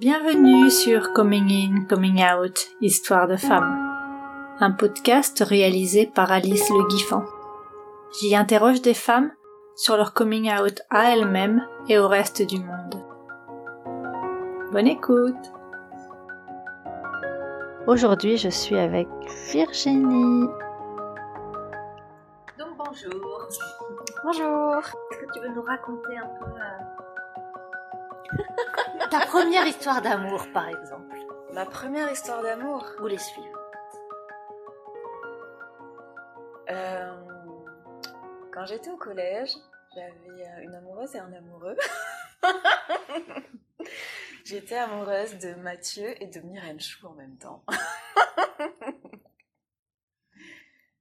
Bienvenue sur Coming In, Coming Out, Histoire de femmes, un podcast réalisé par Alice Le Guiffant. J'y interroge des femmes sur leur coming out à elles-mêmes et au reste du monde. Bonne écoute Aujourd'hui, je suis avec Virginie. Donc bonjour. Bonjour. Est-ce que tu veux nous raconter un peu euh, Ta première histoire d'amour, par exemple, Ma première histoire d'amour ou les suivre euh, Quand j'étais au collège, j'avais euh, une amoureuse et un amoureux. j'étais amoureuse de Mathieu et de Myrène Chou en même temps.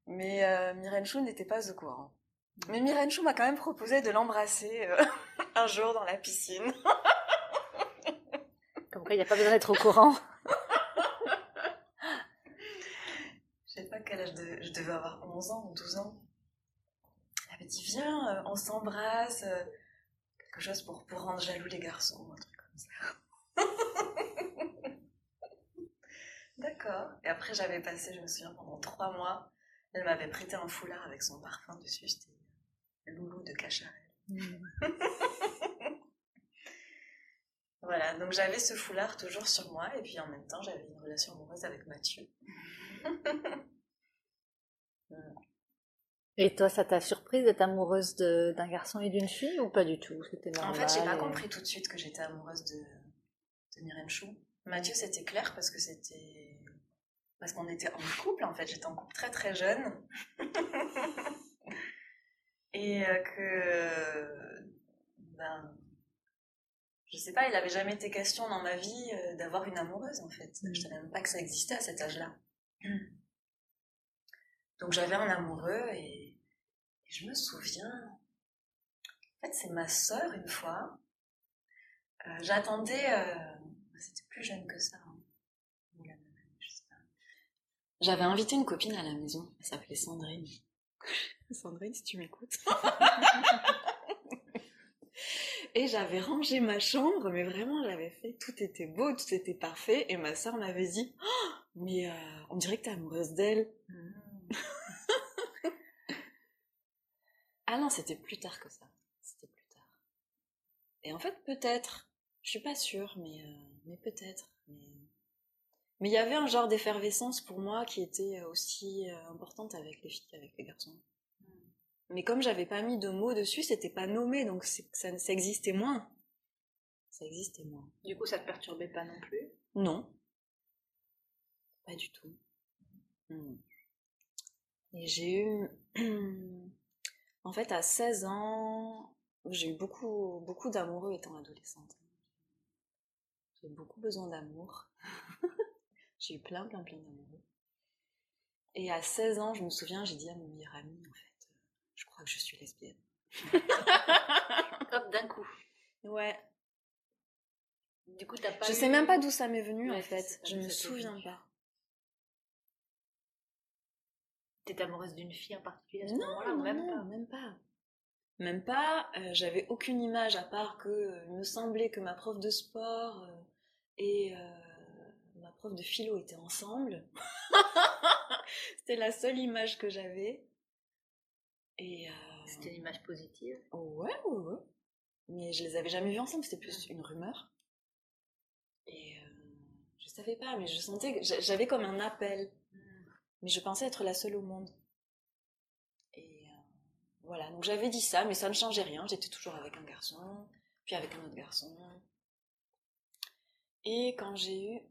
Mais euh, Myrène Chou n'était pas au courant. Mais Myrène Chou m'a quand même proposé de l'embrasser euh, un jour dans la piscine. Il n'y a pas besoin d'être au courant. Je sais pas quel âge de... je devais avoir 11 ans ou 12 ans. Elle avait dit viens, euh, on s'embrasse, euh, quelque chose pour, pour rendre jaloux les garçons, ou un truc comme ça. D'accord. Et après j'avais passé, je me souviens, pendant trois mois, elle m'avait prêté un foulard avec son parfum dessus, c'était Loulou de Cacharel. Voilà, donc j'avais ce foulard toujours sur moi, et puis en même temps j'avais une relation amoureuse avec Mathieu. Et toi, ça t'a surprise d'être amoureuse d'un garçon et d'une fille ou pas du tout? En fait, j'ai pas et- compris tout de suite que j'étais amoureuse de, de Myrène Chou. Mathieu, c'était clair parce que c'était. Parce qu'on était en couple, en fait. J'étais en couple très très jeune. Et euh, que. Ben. Je sais pas, il avait jamais été question dans ma vie euh, d'avoir une amoureuse, en fait. Je savais même pas que ça existait à cet âge-là. Donc j'avais un amoureux et, et je me souviens. En fait, c'est ma sœur une fois. Euh, J'attendais. euh, C'était plus jeune que ça. hein. J'avais invité une copine à la maison. Elle s'appelait Sandrine. Sandrine, si tu m'écoutes. Et j'avais rangé ma chambre, mais vraiment, j'avais fait. Tout était beau, tout était parfait. Et ma sœur m'avait dit Oh, Mais euh, on dirait que t'es amoureuse d'elle. Ah non, c'était plus tard que ça. C'était plus tard. Et en fait, peut-être, je suis pas sûre, mais, euh, peut-être. Mais mais il y avait un genre d'effervescence pour moi qui était aussi euh, importante avec les filles qu'avec les garçons. Mais comme j'avais pas mis de mots dessus, c'était pas nommé, donc ça, ça existait moins. Ça existait moins. Du coup, ça te perturbait pas non plus? Non. Pas du tout. Hmm. Et j'ai eu... en fait, à 16 ans, j'ai eu beaucoup, beaucoup d'amoureux étant adolescente. J'ai eu beaucoup besoin d'amour. j'ai eu plein, plein, plein d'amoureux. Et à 16 ans, je me souviens, j'ai dit à mon meilleur ami, en fait, je crois que je suis lesbienne. Hop, d'un coup. Ouais. Du coup, t'as pas Je eu- sais même pas d'où ça m'est venu, Ouais, en fait. Je me souviens pas. T'étais amoureuse d'une fille en particulier à ce Non, moment-là même non, pas? même pas. Même pas. euh, J'avais aucune image à part que euh, il me semblait que ma prof de sport euh, et ma prof de philo étaient ensemble. C'était la seule image que j'avais. Et euh, C'était une image positive. ouais, ouais, ouais. Mais je les avais jamais vus ensemble. C'était plus une rumeur. Et euh, je savais pas, mais je sentais que j'avais comme un appel. Mais je pensais être la seule au monde. Et euh, voilà, donc j'avais dit ça, mais ça ne changeait rien. J'étais toujours avec un garçon, puis avec un autre garçon. Et quand j'ai eu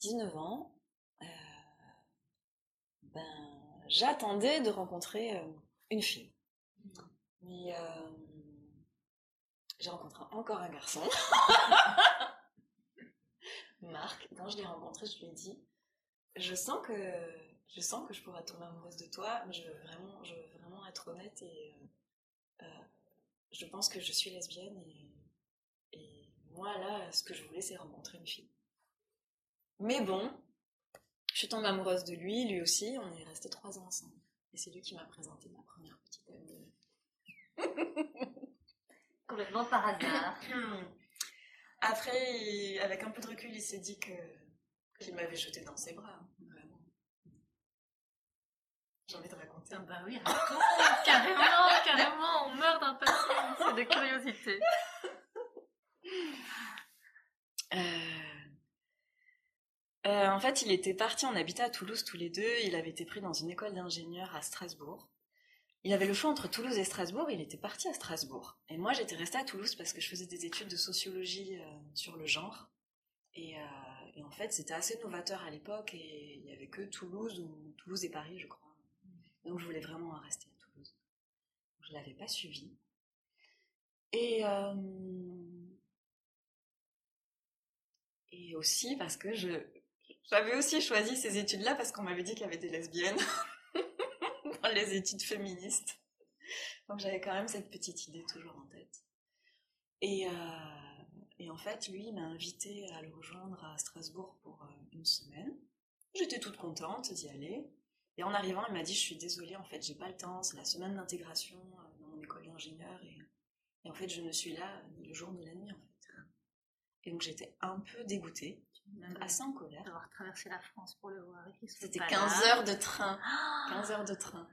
19 ans, euh, ben, j'attendais de rencontrer euh, une fille. Mais euh, j'ai rencontré encore un garçon. Marc, quand je l'ai rencontré, je lui ai dit je sens que je sens que je pourrais tomber amoureuse de toi, mais je veux vraiment, je veux vraiment être honnête et euh, je pense que je suis lesbienne et moi là, ce que je voulais, c'est rencontrer une fille. Mais bon, je suis tombée amoureuse de lui, lui aussi, on est restés trois ans ensemble. Et c'est lui qui m'a présenté ma première petite amie. Complètement par hasard. Après, il- avec un peu de recul, il s'est dit que qu'il m'avait jeté dans ses bras. hein, Vraiment. J'ai envie de raconter. Ah bah oui, raconte, carrément, carrément, on meurt d'impatience et de curiosité. Euh, euh, en fait, il était parti, on habitait à Toulouse tous les deux, il avait été pris dans une école d'ingénieurs à Strasbourg. Il avait le choix entre Toulouse et Strasbourg, il était parti à Strasbourg. Et moi, j'étais restée à Toulouse parce que je faisais des études de sociologie euh, sur le genre. Et, euh, et en fait, c'était assez novateur à l'époque et il n'y avait que Toulouse ou Toulouse et Paris, je crois. Donc je voulais vraiment rester à Toulouse. Je l'avais pas suivi. Et et aussi parce que je j'avais aussi choisi ces études-là parce qu'on m'avait dit qu'il y avait des lesbiennes dans les études féministes. Donc j'avais quand même cette petite idée toujours en tête. Et, euh, en fait, lui il m'a invité à le rejoindre à Strasbourg pour euh, une semaine. J'étais toute contente d'y aller. Et en arrivant, il m'a dit Je suis désolée, en fait, j'ai pas le temps, c'est la semaine d'intégration euh, dans mon école d'ingénieur. Et, et en fait, je ne suis là ni le jour ni la nuit, en fait. Et donc, j'étais un peu dégoûtée, même assez en colère. D'avoir traversé la France pour le voir C'était pas 15 là. heures de train. Ah 15 heures de train.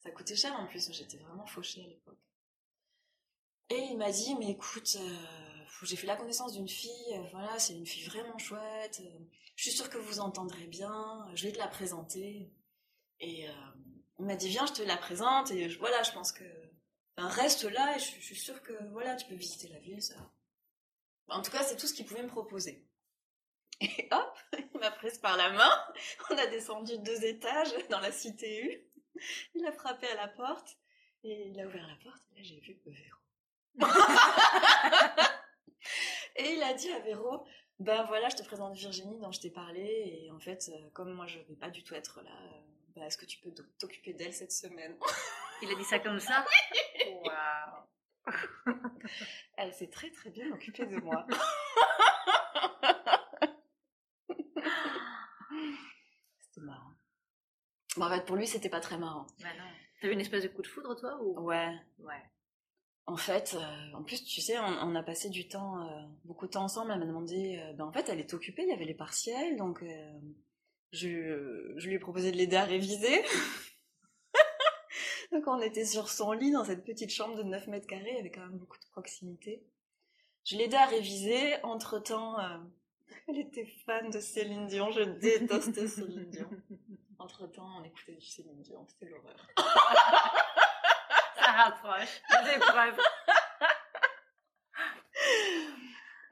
Ça coûtait cher en plus, j'étais vraiment fauchée à l'époque. Et il m'a dit, mais écoute, euh, j'ai fait la connaissance d'une fille, euh, voilà, c'est une fille vraiment chouette, euh, je suis sûre que vous entendrez bien, je vais te la présenter. Et il m'a dit, viens, je te la présente, et je- voilà, je pense que... enfin, reste là, et je, je suis sûre que, voilà, tu peux visiter la ville, ça... En tout cas, c'est tout ce qu'il pouvait me proposer. Et hop, il m'a prise par la main, on a descendu deux étages dans la cité U. Il a frappé à la porte et il a ouvert la porte et là j'ai vu Véro. et il a dit à Véro, ben voilà, je te présente Virginie dont je t'ai parlé et en fait, euh, comme moi je vais pas du tout être là, euh, ben, est-ce que tu peux t'oc- t'occuper d'elle cette semaine Il a dit ça comme ça? Waouh Elle s'est très très bien occupée de moi. C'était marrant. Bon, en fait, pour lui, c'était pas très marrant. Bah. T'as eu une espèce de coup de foudre, toi ou... Ouais, Ouais. En fait, euh, en plus, tu sais, on, on a passé du temps, euh, beaucoup de temps ensemble. Elle m'a demandé, euh, ben en fait, elle est occupée, il y avait les partiels, donc je, je lui ai proposé de l'aider à réviser. donc on était sur son lit dans cette petite chambre de 9 mètres carrés, avait quand même beaucoup de proximité. Je l'ai aidé à réviser. Entre temps, elle était fan de Céline Dion. Je détestais Céline Dion. Entre temps, on écoutait du Céline Dion, c'était l'horreur. Ça rapproche. Des preuves.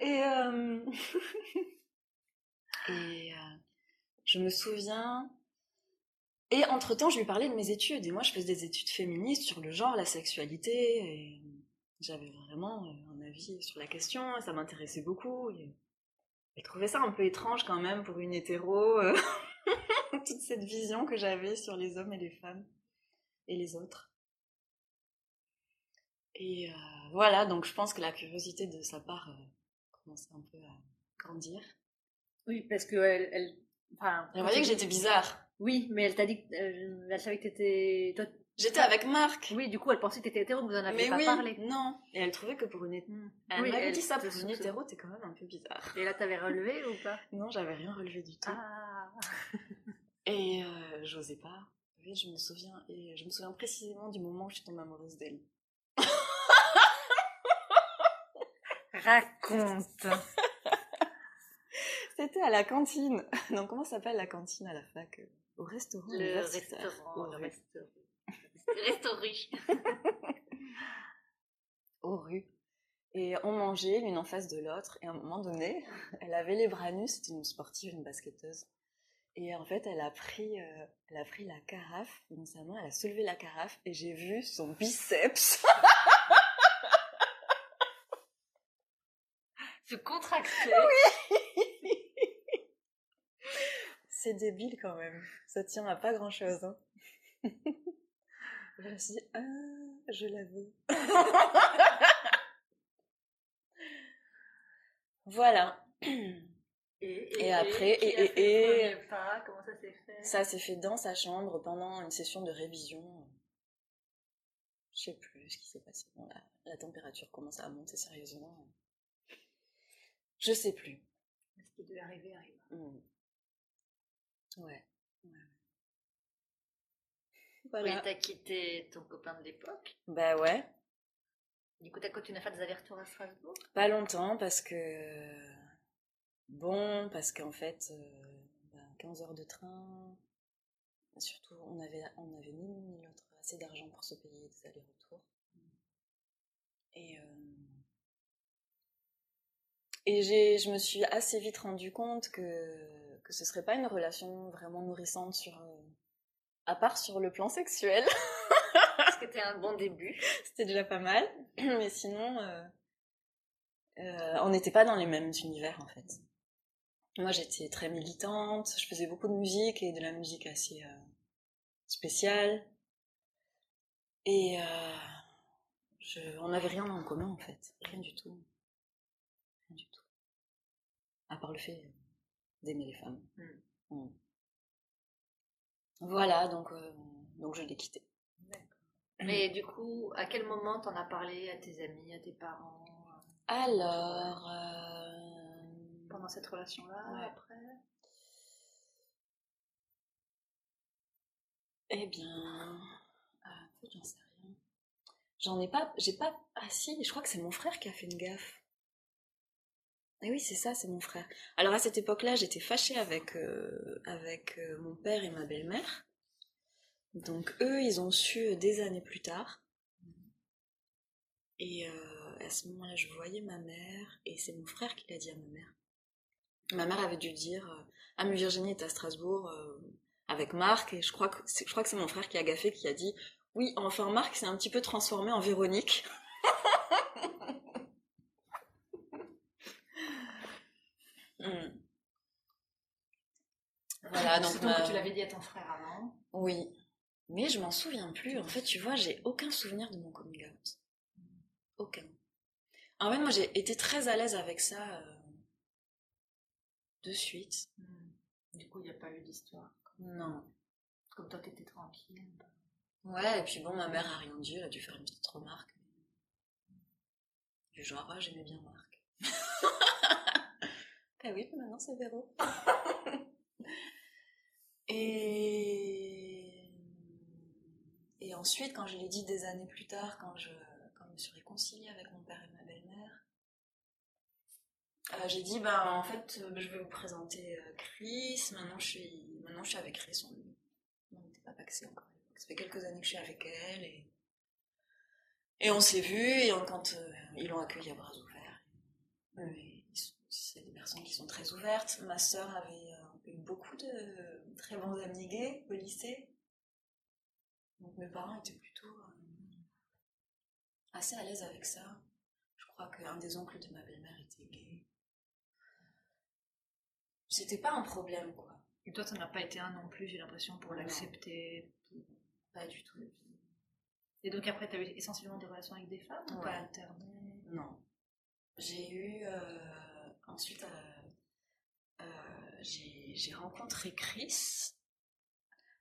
Et, euh, et euh, je me souviens. Et entre-temps, je lui parlais de mes études. Et moi, je faisais des études féministes sur le genre, la sexualité. Et j'avais vraiment euh, un avis sur la question. Ça m'intéressait beaucoup. Et elle trouvait ça un peu étrange quand même pour une hétéro. euh, toute cette vision que j'avais sur les hommes et les femmes. Et les autres. Et euh, voilà, donc je pense que la curiosité de sa part euh, commençait un peu à grandir. Oui, parce que elle... elle... Enfin, Elle voyait que j'étais bizarre. Oui, mais elle t'a dit que... euh, elle savait que t'étais... Toi... J'étais avec Marc. Oui, du coup, elle pensait que t'étais hétéro, que vous en mais pas oui, parlé. non. Et elle trouvait que pour une hétéro... Hmm. Elle Oui, m'avait dit ça, pour une hétéro, t'es quand même un peu bizarre. Et là, t'avais relevé ou pas? Non, j'avais rien relevé du tout. Ah Et euh, j'osais pas. Oui, je me souviens. Et je me souviens précisément du moment où je suis tombée amoureuse d'elle. Raconte C'était à la cantine. Non, comment s'appelle la cantine à la fac? euh, Au restaurant Le restaurant, Au le rue. restaurant. Restaurant. aux rues. Et on mangeait l'une en face de l'autre. Et à un moment donné, elle avait les bras nus. C'était une sportive, une basketteuse. Et en fait, elle a pris, euh, elle a pris la carafe dans sa main. Elle a soulevé la carafe et j'ai vu son biceps. Se contracter. C'est débile quand même. Ça tient à pas grand chose. Hein. je me suis dit, ah, je la veux. voilà. Et après, et- et- et- pas? Comment ça s'est fait? Ça s'est fait dans sa chambre pendant une session de révision. Je sais plus ce qui s'est passé. Bon, la, la température commençait à monter sérieusement. Je sais plus. Ce qui devait arriver arrive. Mm. Ouais. Oui, t'as quitté ton copain de l'époque. Bah ouais. Du coup, t'as continué à faire des allers-retours à Strasbourg? Pas longtemps parce que. Bon, parce qu'en fait, euh, ben, 15 heures de train. Surtout, on avait, on avait ni l'un ni l'autre assez d'argent pour se payer des allers-retours. Et. euh, Et j'ai, je me suis assez vite rendu compte que, que ce serait pas une relation vraiment nourrissante sur. euh, à part sur le plan sexuel. C'était un bon début. C'était déjà pas mal. Mais sinon, euh, euh, on n'était pas dans les mêmes univers en fait. Moi j'étais très militante, je faisais beaucoup de musique et de la musique assez spéciale. Et je, on n'avait rien en commun en fait, rien du tout. Rien du tout. À part le fait d'aimer les femmes. Mm. Voilà, donc, euh, donc je l'ai quitté. Mais du coup, à quel moment t'en as parlé à tes amis, à tes parents euh, Alors, euh, pendant cette relation-là, Ouais. après? Eh bien, en fait, j'en sais rien. J'en ai pas, j'ai pas, ah si, je crois que c'est mon frère qui a fait une gaffe. Eh oui, c'est ça, c'est mon frère. Alors à cette époque-là, j'étais fâchée avec, euh, avec euh, mon père et ma belle-mère. Donc eux, ils ont su euh, des années plus tard. Et à ce moment-là, je voyais ma mère, et c'est mon frère qui l'a dit à ma mère. Ma mère avait dû dire Ah, mais Virginie est à Strasbourg avec Marc, et je crois que c'est mon frère qui a gaffé, qui a dit Oui, enfin, Marc s'est un petit peu transformé en Véronique. Hmm. Voilà, donc. tu l'avais dit à ton frère avant. oui. Mais je m'en souviens plus. En fait, tu vois, j'ai aucun souvenir de mon coming out. Aucun. En fait, moi, j'ai été très à l'aise avec ça euh, de suite. Du coup, il n'y a pas eu d'histoire. Non. Comme toi, t'étais tranquille. Ouais, et puis bon, ma mère a rien dit, elle a dû faire une petite remarque. Du genre, ah, j'aimais bien Marc. ah oui, maintenant c'est Véro. et... et ensuite, quand je l'ai dit des années plus tard, quand je, quand je me suis réconciliée avec mon père et ma belle-mère, euh, j'ai dit, ben en fait, je vais vous présenter euh, Chris, maintenant je suis, maintenant je suis avec Chris, on n'était pas paxés encore. Ça fait quelques années que je suis avec elle et, et on s'est vus et on- quand euh, ils l'ont accueilli à bras ouverts. Mais sont- c'est des personnes qui sont très ouvertes. Ma sœur avait euh, eu beaucoup de très bons amis gays au lycée. Donc mes parents étaient plutôt euh, assez à l'aise avec ça. Je crois qu'un des oncles de ma belle-mère était gay. C'était pas un problème, quoi. Et toi, ça n'a pas été un non plus, j'ai l'impression, pour l'accepter. Pas du tout. Et donc après, t'as eu essentiellement des relations avec des femmes ou Ouais. t'as alterné Non. J'ai eu. euh, ensuite, euh, j'ai rencontré Chris.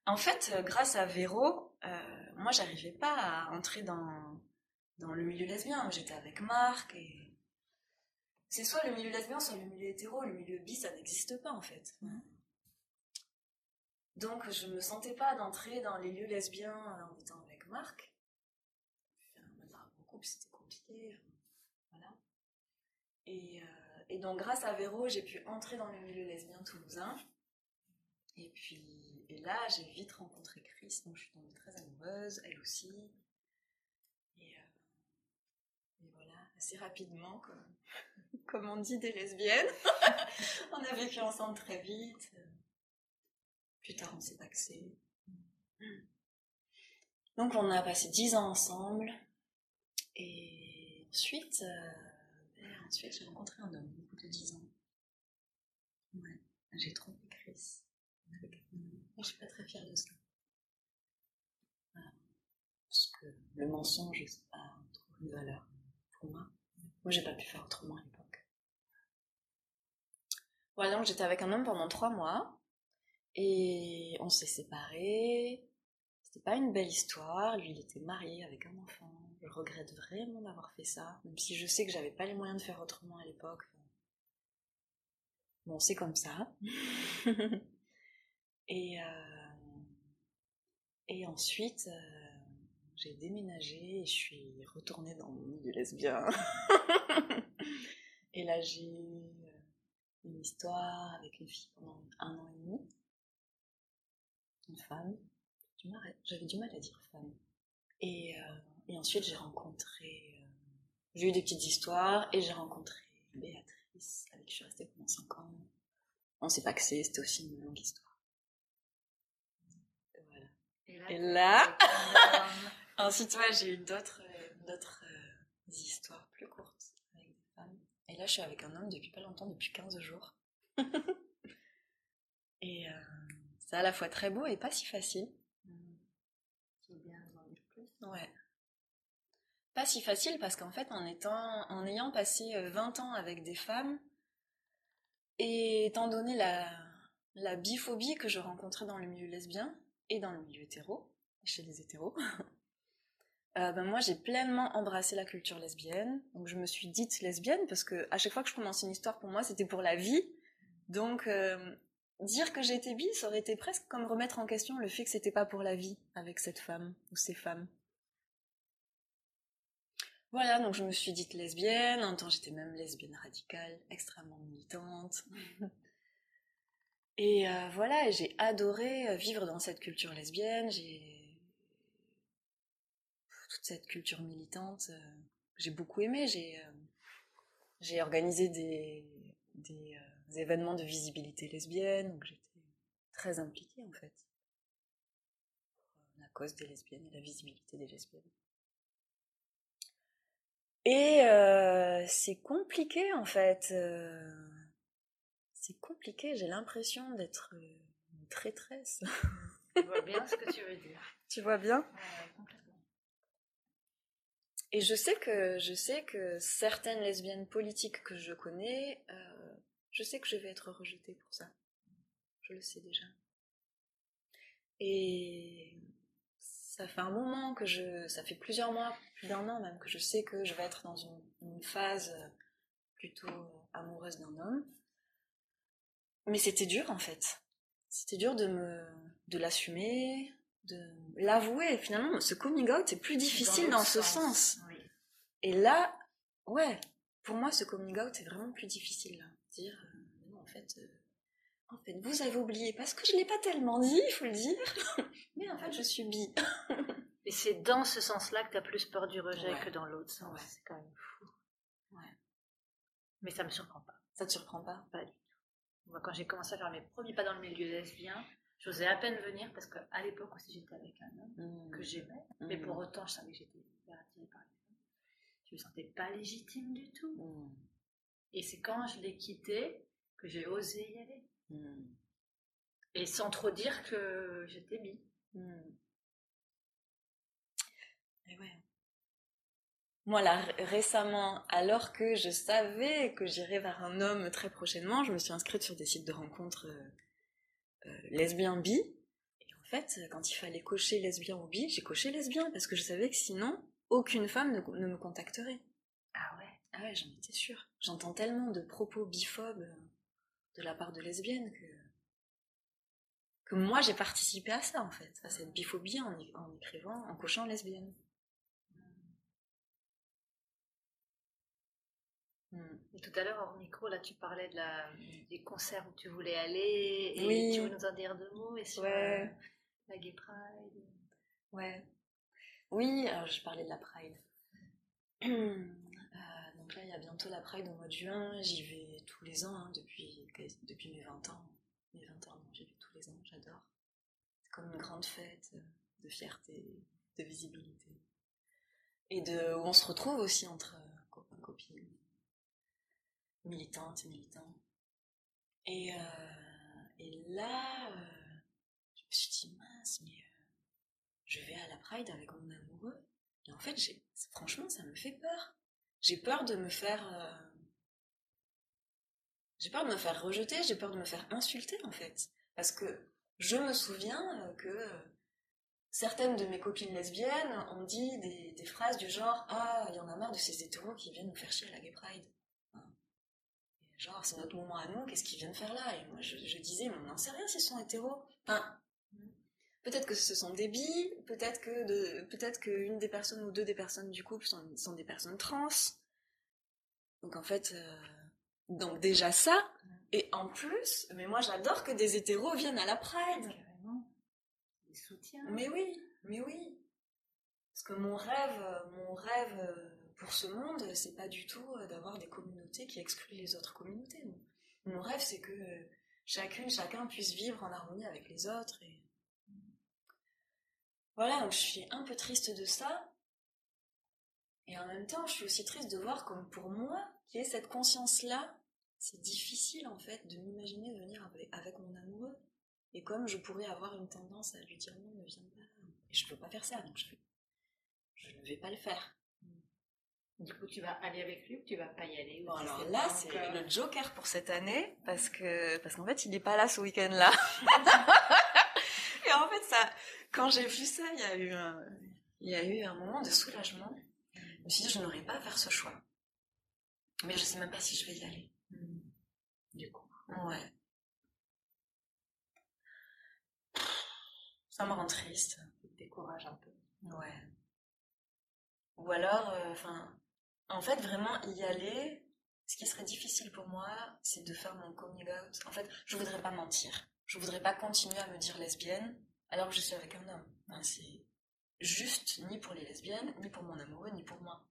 En fait, euh, grâce à Véro, euh, moi, j'arrivais pas à entrer dans, dans le milieu lesbien. J'étais avec Marc et. C'est soit le milieu lesbien, soit le milieu hétéro. Le milieu bi, ça n'existe pas, en fait. Donc, je me sentais pas d'entrer dans les lieux lesbiens en étant avec Marc. Enfin, couple, c'était compliqué. Voilà. Et, euh, et donc, grâce à Véro, j'ai pu entrer dans le milieu lesbien toulousain. Et puis, là, j'ai vite rencontré Chris, donc je suis tombée très amoureuse, elle aussi. Et, euh, voilà, assez rapidement, comme, comme on dit des lesbiennes, on a vécu ensemble très vite. Plus tard, on s'est paxé. Donc, on a passé dix ans ensemble. Et ensuite, euh, ensuite j'ai rencontré un homme au bout de dix ans. Ouais, j'ai trompé Chris. Avec je suis pas très fière de ça. Parce que le mensonge, c'est pas trop une valeur pour moi. Moi, j'ai pas pu faire autrement à l'époque. Voilà, donc j'étais avec un homme pendant trois mois. Et on s'est séparés. C'était pas une belle histoire. Lui, il était marié avec un enfant. Je regrette vraiment d'avoir fait ça, même si je sais que j'avais pas les moyens de faire autrement à l'époque. bon, c'est comme ça. et, euh, et ensuite, euh, j'ai déménagé et je suis retournée dans mon milieu lesbien. et là, j'ai eu une histoire avec une fille pendant un an et demi. Une femme. J'avais du mal à dire femme. Et, euh, et ensuite, j'ai rencontré. euh, j'ai eu des petites histoires et j'ai rencontré Béatrice, avec qui je suis restée pendant 5 ans. On s'est pas que c'est, c'était aussi une longue histoire. Et voilà. Et là, ensuite, ouais, j'ai eu d'autres, euh, d'autres euh, histoires plus courtes avec des femmes. Et là, je suis avec un homme depuis pas longtemps, depuis 15 jours. et c'est à la fois très beau et pas si facile. C'est bien d'en dire plus. Ouais. Pas si facile parce qu'en fait, en étant, en ayant passé euh, 20 ans avec des femmes, et étant donné la, la biphobie que je rencontrais dans le milieu lesbien et dans le milieu hétéro, chez les hétéros, euh, ben moi j'ai pleinement embrassé la culture lesbienne. Donc je me suis dite lesbienne parce que à chaque fois que je commençais une histoire pour moi c'était pour la vie. Donc euh, dire que j'étais bi, ça aurait été presque comme remettre en question le fait que c'était pas pour la vie avec cette femme ou ces femmes. Voilà, donc je me suis dite lesbienne, en même temps j'étais même lesbienne radicale, extrêmement militante. Et euh, voilà, j'ai adoré euh, vivre dans cette culture lesbienne, j'ai toute cette culture militante, euh, j'ai beaucoup aimé, j'ai organisé des, des événements de visibilité lesbienne, donc j'étais très impliquée en fait, la cause des lesbiennes et la visibilité des lesbiennes. Et euh, c'est compliqué en fait. euh, c'est compliqué, j'ai l'impression d'être euh, une traîtresse. Je vois bien ce que tu veux dire. tu vois bien? Ouais, complètement. Et je sais que je sais que certaines lesbiennes politiques que je connais, euh, je sais que je vais être rejetée pour ça. Je le sais déjà. Et ça fait un moment que je, ça fait plusieurs mois, plus d'un an même, que je sais que je vais être dans une, une phase euh, plutôt amoureuse d'un homme. Mais c'était dur en fait. C'était dur de me, de l'assumer, de l'avouer. Finalement, ce coming out est plus difficile dans, ce sens. Oui. Et là, ouais, pour moi, ce coming out est vraiment plus difficile. Là. Dire, euh, non, en fait, euh, en fait, vous avez oublié, parce que je l'ai pas tellement dit, il faut le dire. Mais en fait, je suis bi. Et c'est dans ce sens-là que tu as plus peur du rejet Ouais. que dans l'autre sens. Ouais. C'est quand même fou. Ouais. Mais ça me surprend pas. Ça te surprend pas? Pas du tout. Moi, quand j'ai commencé à faire mes premiers pas dans le milieu lesbien, j'osais à peine venir parce qu'à l'époque aussi j'étais avec un homme Mm. que j'aimais. Mais Mm. pour autant, je savais que j'étais hyper attirée par les femmes. Je me sentais pas légitime du tout. Mm. Et c'est quand je l'ai quitté que j'ai osé y aller. Mm. Et sans trop dire que j'étais bi. Mm. Et ouais. Moi, là, ré- récemment, alors que je savais que j'irais vers un homme très prochainement, je me suis inscrite sur des sites de rencontres euh, euh, lesbiens bi. Et en fait, quand il fallait cocher lesbien ou bi, j'ai coché lesbien parce que je savais que sinon, aucune femme ne, ne me contacterait. Ah ouais Ah ouais, j'en étais sûre. J'entends tellement de propos biphobes euh, de la part de lesbiennes que que moi j'ai participé à ça en fait, à cette biphobie en, écrivant, en cochant lesbienne. Hmm. Et tout à l'heure, hors micro, là, tu parlais de la, des concerts où tu voulais aller. Et Oui. tu veux nous en dire deux mots et sur Ouais. euh, la Gay Pride Ouais. Oui, alors je parlais de la Pride. Donc là, il y a bientôt la Pride au mois de juin. J'y vais tous les ans, hein, depuis, depuis mes 20 ans. Mes 20 ans, j'y vais tous les ans, j'adore. C'est comme une grande fête euh, de fierté, de visibilité. Et de, où on se retrouve aussi entre euh, copains, copines, militantes et militants. Et, euh, et là, euh, je me suis dit, mince, mais je vais à la Pride avec mon amoureux. Et en fait, franchement, ça me fait peur. J'ai peur de me faire. euh, J'ai peur de me faire rejeter, j'ai peur de me faire insulter, en fait. Parce que je me souviens euh, que euh, certaines de mes copines lesbiennes ont dit des, phrases du genre Ah, il y en a marre de ces hétéros qui viennent nous faire chier à la Gay Pride. Hein. Genre, c'est notre moment à nous, qu'est-ce qu'ils viennent faire là? Et moi, je, disais, mais on n'en sait rien s'ils sont hétéros. Peut-être que ce sont des billes, peut-être que de, peut-être qu'une des personnes ou deux des personnes du couple sont, sont des personnes trans. Donc en fait, euh, donc déjà ça, et en plus, mais moi j'adore que des hétéros viennent à la Pride. Carrément. Des soutiens. Mais oui, mais oui. Parce que mon rêve, mon rêve euh, pour ce monde, c'est pas du tout euh, d'avoir des communautés qui excluent les autres communautés. Mon rêve, c'est que chacune, chacun puisse vivre en harmonie avec les autres. Et... Voilà, donc je suis un peu triste de ça. Et en même temps, je suis aussi triste de voir comme pour moi, qui ai cette conscience-là, c'est difficile en fait de m'imaginer venir avec, mon amoureux. Et comme je pourrais avoir une tendance à lui dire non, ne viens pas. Et je peux pas faire ça, donc je, je ne vais pas le faire. Du coup, tu vas aller avec lui ou tu vas pas y aller Bon, alors là, c'est encore le joker pour cette année, parce que parce qu'en fait, il n'est pas là ce week-end-là. Et en fait, ça, quand j'ai vu ça, il y a eu un, il y a eu un moment de soulagement. Je me suis dit, je n'aurais pas à faire ce choix. Mais je sais même pas si je vais y aller. Hmm. Du coup, Ouais. Ça me rend triste. tu te décourages un peu. Ouais. Ou alors, euh, enfin, en fait, vraiment y aller, ce qui serait difficile pour moi, c'est de faire mon coming out. En fait, je voudrais pas mentir. Je voudrais pas continuer à me dire lesbienne alors que je suis avec un homme. C'est juste ni pour les lesbiennes, ni pour mon amoureux, ni pour moi.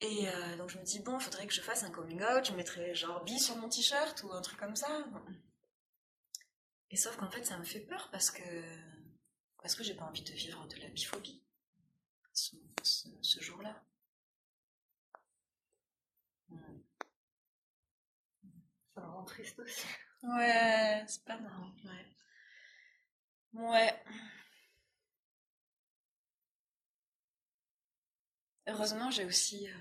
Et euh, donc je me dis, bon, il faudrait que je fasse un coming out, je mettrais genre bi sur mon t-shirt ou un truc comme ça. Et sauf qu'en fait, ça me fait peur parce que parce que j'ai pas envie de vivre de la biphobie ce jour-là. Hmm. Ça me rend triste aussi. Ouais, c'est pas marrant. Ouais. Ouais. Heureusement, j'ai aussi, euh,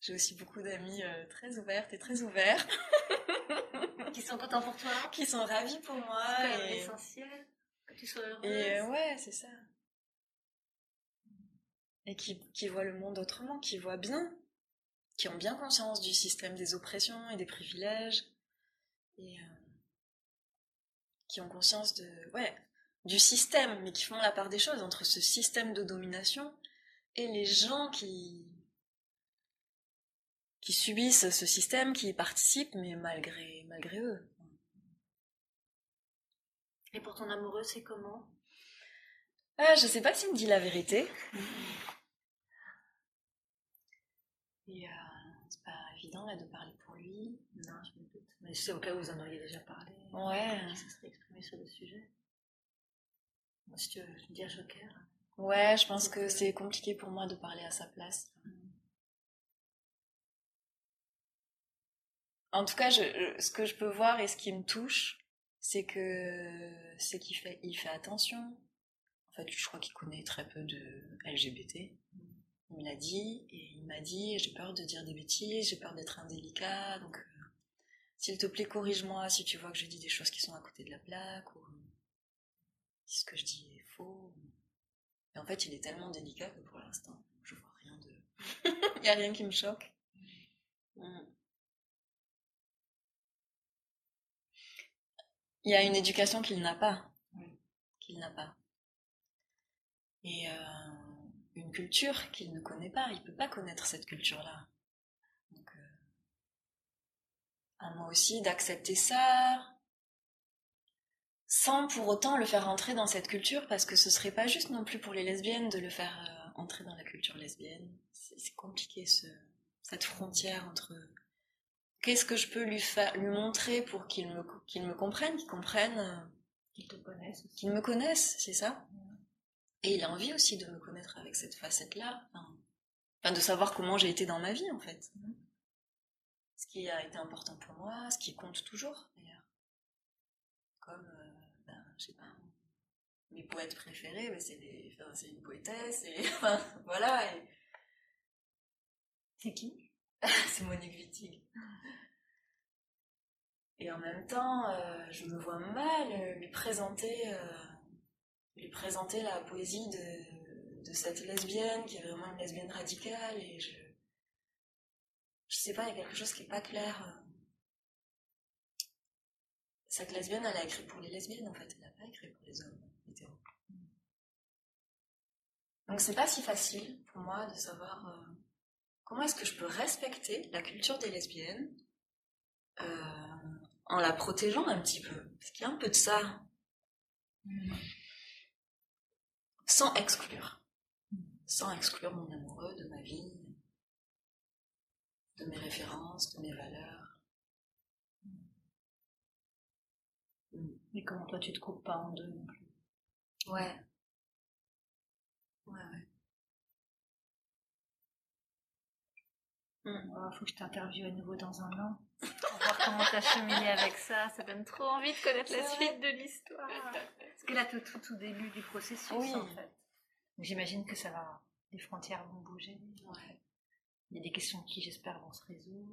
j'ai aussi beaucoup d'amis euh, très ouvertes et très ouverts Qui sont contents pour toi qui sont ravis pour moi. C'est quand même Et, essentiel que tu sois heureuse. et, euh, ouais, c'est ça. Et qui, qui voient le monde autrement, qui voient bien, qui ont bien conscience du système des oppressions et des privilèges, et euh, qui ont conscience de, ouais, du système, mais qui font la part des choses entre ce système de domination et les gens qui qui subissent ce système, qui y participent, mais malgré malgré eux. Et pour ton amoureux, c'est comment? Ah, je sais pas s'il me dit la vérité. Et euh, c'est pas évident là de parler pour lui. Non, je. Mais c'est au cas où vous en auriez déjà parlé. Ouais. Qui se serait exprimé sur le sujet. Moi, si tu veux me dire joker. Ouais, je pense que c'est compliqué pour moi de parler à sa place. En tout cas, je, je- ce que je peux voir et ce qui me touche, c'est que c'est qu'il fait, il fait attention. En fait, je crois qu'il connaît très peu de LGBT. Il me l'a dit et il m'a dit j'ai peur de dire des bêtises, j'ai peur d'être indélicat, donc euh, s'il te plaît corrige-moi si tu vois que je dis des choses qui sont à côté de la plaque ou si ce que je dis est faux. Et en fait, il est tellement délicat que pour l'instant, je vois rien de. Il n'y a rien qui me choque. Mm. Il y a une éducation qu'il n'a pas. Qu'il n'a pas. Et euh, une culture qu'il ne connaît pas. Il ne peut pas connaître cette culture-là. Donc, euh, à moi aussi d'accepter ça, sans pour autant le faire entrer dans cette culture, parce que ce serait pas juste non plus pour les lesbiennes de le faire euh, entrer dans la culture lesbienne. C'est compliqué ce, cette frontière entre qu'est-ce que je peux lui faire, lui montrer pour qu'il me qu'il me comprenne, qu'il comprenne, euh, Qu'ils te connaissent aussi. qu'il me connaisse, c'est ça. Et il a envie aussi de me connaître avec cette facette-là, enfin, enfin, de savoir comment j'ai été dans ma vie en fait. Ce qui a été important pour moi, ce qui compte toujours d'ailleurs. Comme, euh, ben, je sais pas, mes poètes préférés, ben, c'est les, enfin, c'est une poétesse, et enfin, voilà, et C'est qui? C'est Monique Wittig. Et en même temps, euh, je me vois mal euh, lui présenter, euh, lui présenter la poésie de, de cette lesbienne qui est vraiment une lesbienne radicale. Et je, je sais pas, il y a quelque chose qui est pas clair. Cette lesbienne, elle a écrit pour les lesbiennes, en fait. Elle n'a pas écrit pour les hommes hétéros. Donc c'est pas si facile pour moi de savoir euh, comment est-ce que je peux respecter la culture des lesbiennes euh, en la protégeant un petit peu. Parce qu'il y a un peu de ça. Sans exclure. Sans exclure mon amoureux de ma vie, de mes références, de mes valeurs. Mais comment toi tu te coupes pas en deux non plus? Ouais. Ouais, ouais. Il oh, faut que je t'interviewe à nouveau dans un an. Pour voir comment t'as cheminé avec ça. Ça donne trop envie de connaître la suite de l'histoire. Parce que là, t'es tout au début du processus, en fait. J'imagine que ça va. Les frontières vont bouger. Ouais. Il y a des questions qui, j'espère, vont se résoudre.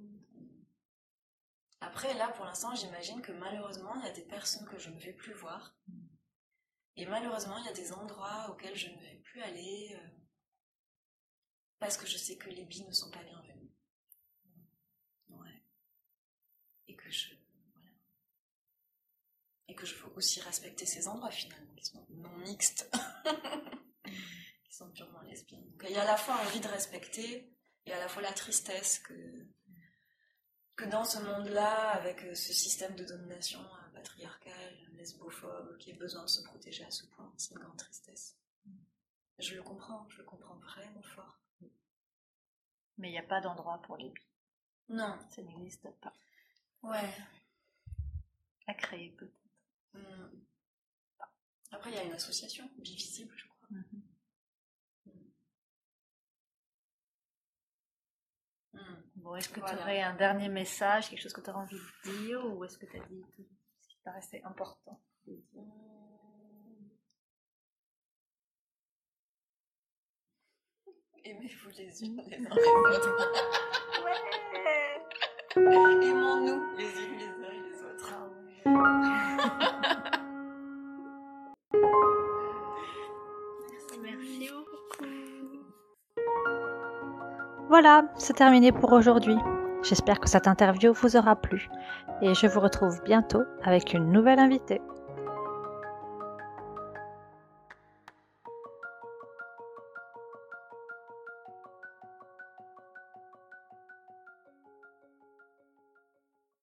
Après, là, pour l'instant, j'imagine que malheureusement, il y a des personnes que je ne vais plus voir. Et malheureusement, il y a des endroits auxquels je ne vais plus aller euh, parce que je sais que les billes ne sont pas bienvenus. Ouais. Et que je. Voilà. Et que je veux aussi respecter ces endroits finalement, qui sont non mixtes, qui sont purement lesbiennes. Donc il y a à la fois envie de respecter et à la fois la tristesse que que dans ce monde-là, avec euh, ce système de domination euh, patriarcal, lesbophobe, qui a besoin de se protéger à ce point, c'est une grande tristesse. Je le comprends, je le comprends vraiment fort. Mais il n'y a pas d'endroit pour les bi. Non. Ça n'existe pas. Ouais. À créer peut-être. Hmm. Après, il y a une association, Bivisible, je crois. Mhm. Bon, est-ce que Voilà. tu aurais un dernier message, quelque chose que tu aurais envie de dire, ou est-ce que tu as dit tout ce qui te paraissait important de dire? Aimez-vous les unes les uns les autres. Aimons-nous les unes les uns et les autres. Merci Voilà, c'est terminé pour aujourd'hui. J'espère que cette interview vous aura plu et je vous retrouve bientôt avec une nouvelle invitée.